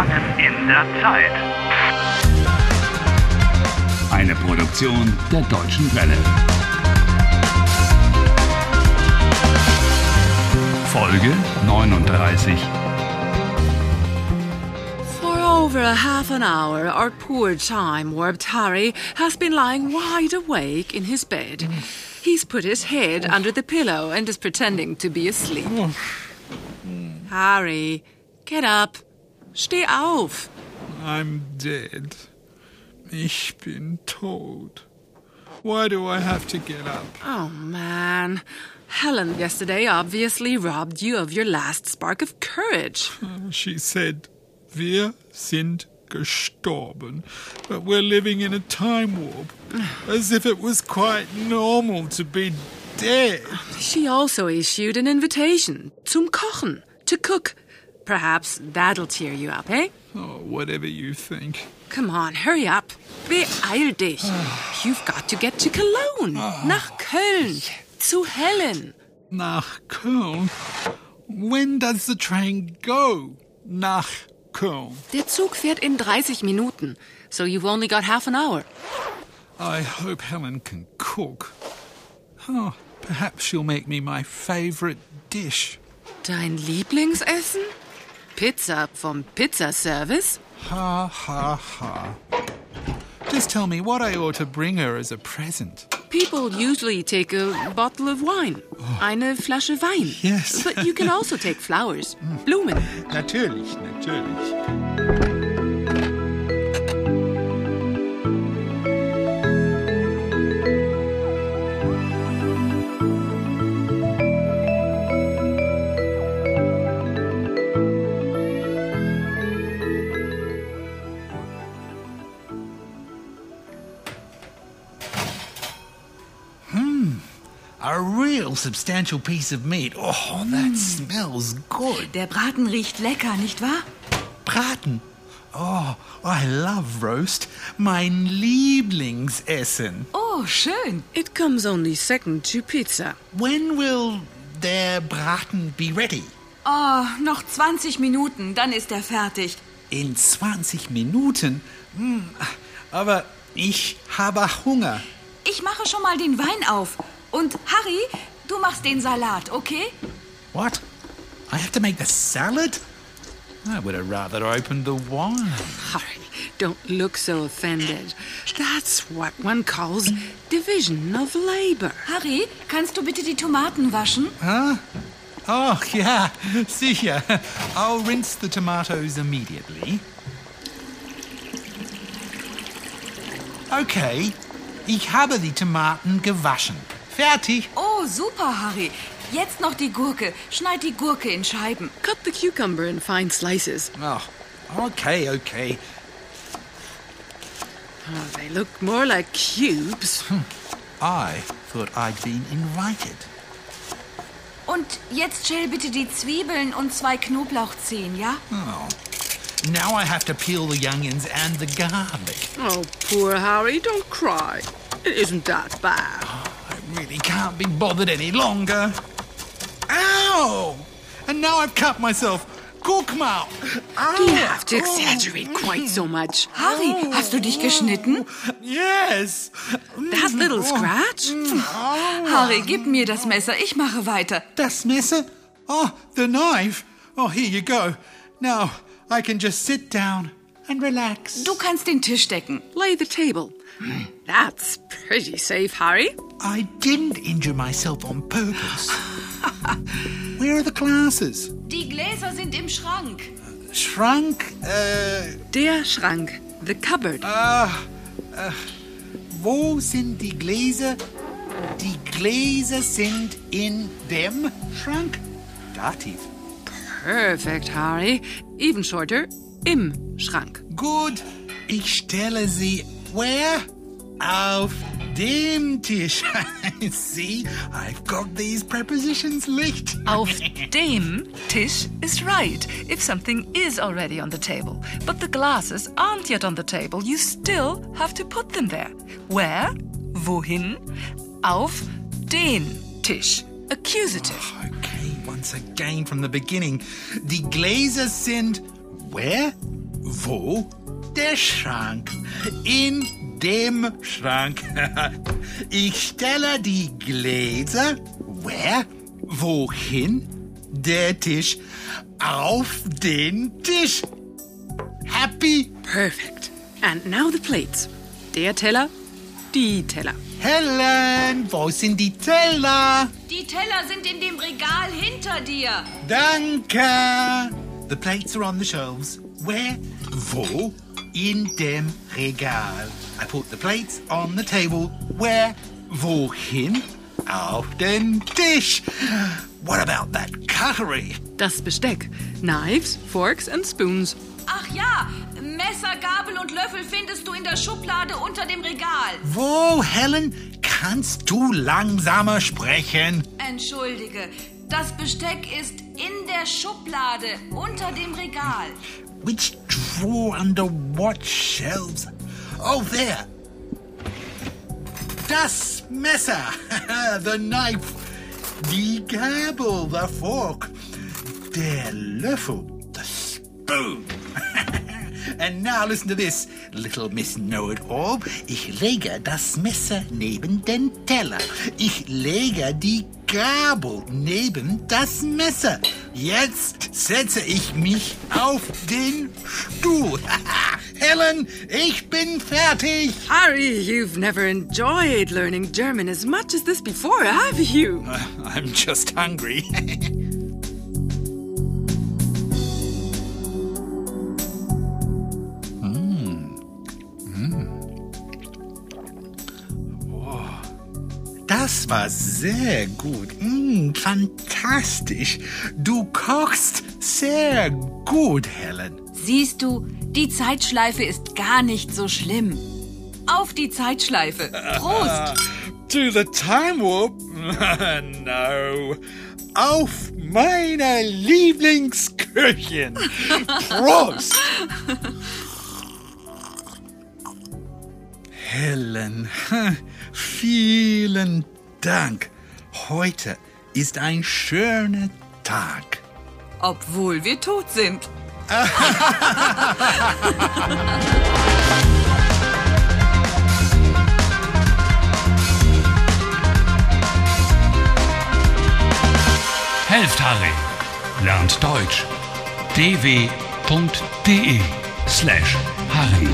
Gefangen in der Zeit. Eine Produktion der Deutschen Welle. Folge 39. For over a half an hour, our poor time warped Harry has been lying wide awake in his bed. He's put his head under the pillow and is pretending to be asleep. Harry, get up. Steh auf. I'm dead. Ich bin tot. Why do I have to get up? Oh, man. Helen yesterday obviously robbed you of your last spark of courage. She said, Wir sind gestorben, but we're living in a time warp, as if it was quite normal to be dead. She also issued an invitation zum Kochen, to cook. Perhaps that'll cheer you up, eh? Oh, whatever you think. Come on, hurry up. Beeil dich. You've got to get to Cologne. Nach Köln. Zu Helen. Nach Köln? When does the train go? Nach Köln. Der Zug fährt in 30 Minuten, so you've only got half an hour. I hope Helen can cook. Oh, perhaps she'll make me my favorite dish. Dein Lieblingsessen? Pizza vom Pizzaservice? Ha ha ha. Just tell me what I ought to bring her as a present. People usually take a bottle of wine. Oh. Eine Flasche Wein. Yes. But you can also take flowers, hmm. Blumen. Natürlich, natürlich. Substantial piece of meat. Oh, that smells good. Der Braten riecht lecker, nicht wahr? Braten. Oh, I love roast. Mein Lieblingsessen. Oh, schön. It comes only second to pizza. When will der Braten be ready? Oh, noch 20 Minuten, dann ist er fertig. In 20 Minuten? Hm, aber ich habe Hunger. Ich mache schon mal den Wein auf. Und Harry, du machst den Salat, okay? What? I have to make the salad? I would have rather opened the wine. Harry, don't look so offended. That's what one calls division of labor. Harry, kannst du bitte die Tomaten waschen? Huh? Oh, yeah, sicher. I'll rinse the tomatoes immediately. Okay, ich habe die Tomaten gewaschen. Fertig. Oh, super, Harry. Jetzt noch die Gurke. Schneid die Gurke in Scheiben. Cut the cucumber in fine slices. Oh, okay, okay. Oh, they look more like cubes. I thought I'd been invited. Und jetzt schäl bitte die Zwiebeln und zwei Knoblauchzehen, ja? Oh. Now I have to peel the onions and the garlic. Oh, poor Harry, don't cry. It isn't that bad. Really can't be bothered any longer. Ow! And now I've cut myself. Guck mal. Ow. You have to exaggerate quite so much. Harry, hast du dich geschnitten? Yes. That little scratch? Harry, gib mir das Messer. Ich mache weiter. Das Messer? Oh, the knife. Oh, here you go. Now I can just sit down and relax. Du kannst den Tisch decken. Lay the table. That's pretty safe, Harry. I didn't injure myself on purpose. Where are the glasses? Die Gläser sind im Schrank. Shrunk? Uh, Der Schrank. The cupboard. wo sind die Gläser? Die Gläser sind in dem Schrank. Dativ. Perfect, Harry. Even shorter. Im Schrank. Gut. Ich stelle sie where? Auf dem Tisch. See, I've got these prepositions licht. Auf dem Tisch is right if something is already on the table. But the glasses aren't yet on the table. You still have to put them there. Where? Wohin? Auf den Tisch. Accusative. Oh, okay, once again from the beginning. Die Gläser sind where? Wo? Der Schrank. In dem Schrank. Ich stelle die Gläser. Where? Wohin? Der Tisch. Auf den Tisch. Happy? Perfect. And now the plates. Der Teller, die Teller. Helen, wo sind die Teller? Die Teller sind in dem Regal hinter dir. Danke. The plates are on the shelves. Where? Wo? In dem Regal. I put the plates on the table. Where? Wohin? Auf den Tisch. What about that cutlery? Das Besteck. Knives, forks and spoons. Ach ja, Messer, Gabel und Löffel findest du in der Schublade unter dem Regal. Wo, Helen? Kannst du langsamer sprechen? Entschuldige, das Besteck ist in der Schublade unter dem Regal. Which drawer under what shelves? Oh, there. Das Messer. the knife. Die Gabel. The fork. Der Löffel. The spoon. And now listen to this, little Miss Know-it-all. Ich lege das Messer neben den Teller. Ich lege die Gabel neben das Messer. Jetzt setze ich mich auf den Stuhl. Helen, ich bin fertig. Harry, you've never enjoyed learning German as much as this before, have you? I'm just hungry. Das war sehr gut. Mm, fantastisch. Du kochst sehr gut, Helen. Siehst du, die Zeitschleife ist gar nicht so schlimm. Auf die Zeitschleife. Prost! To the time warp? no. Auf meine Lieblingsköchin. Prost! Helen, vielen Dank. Heute ist ein schöner Tag. Obwohl wir tot sind. Helft Harry. Lernt Deutsch. dw.de slash Harry.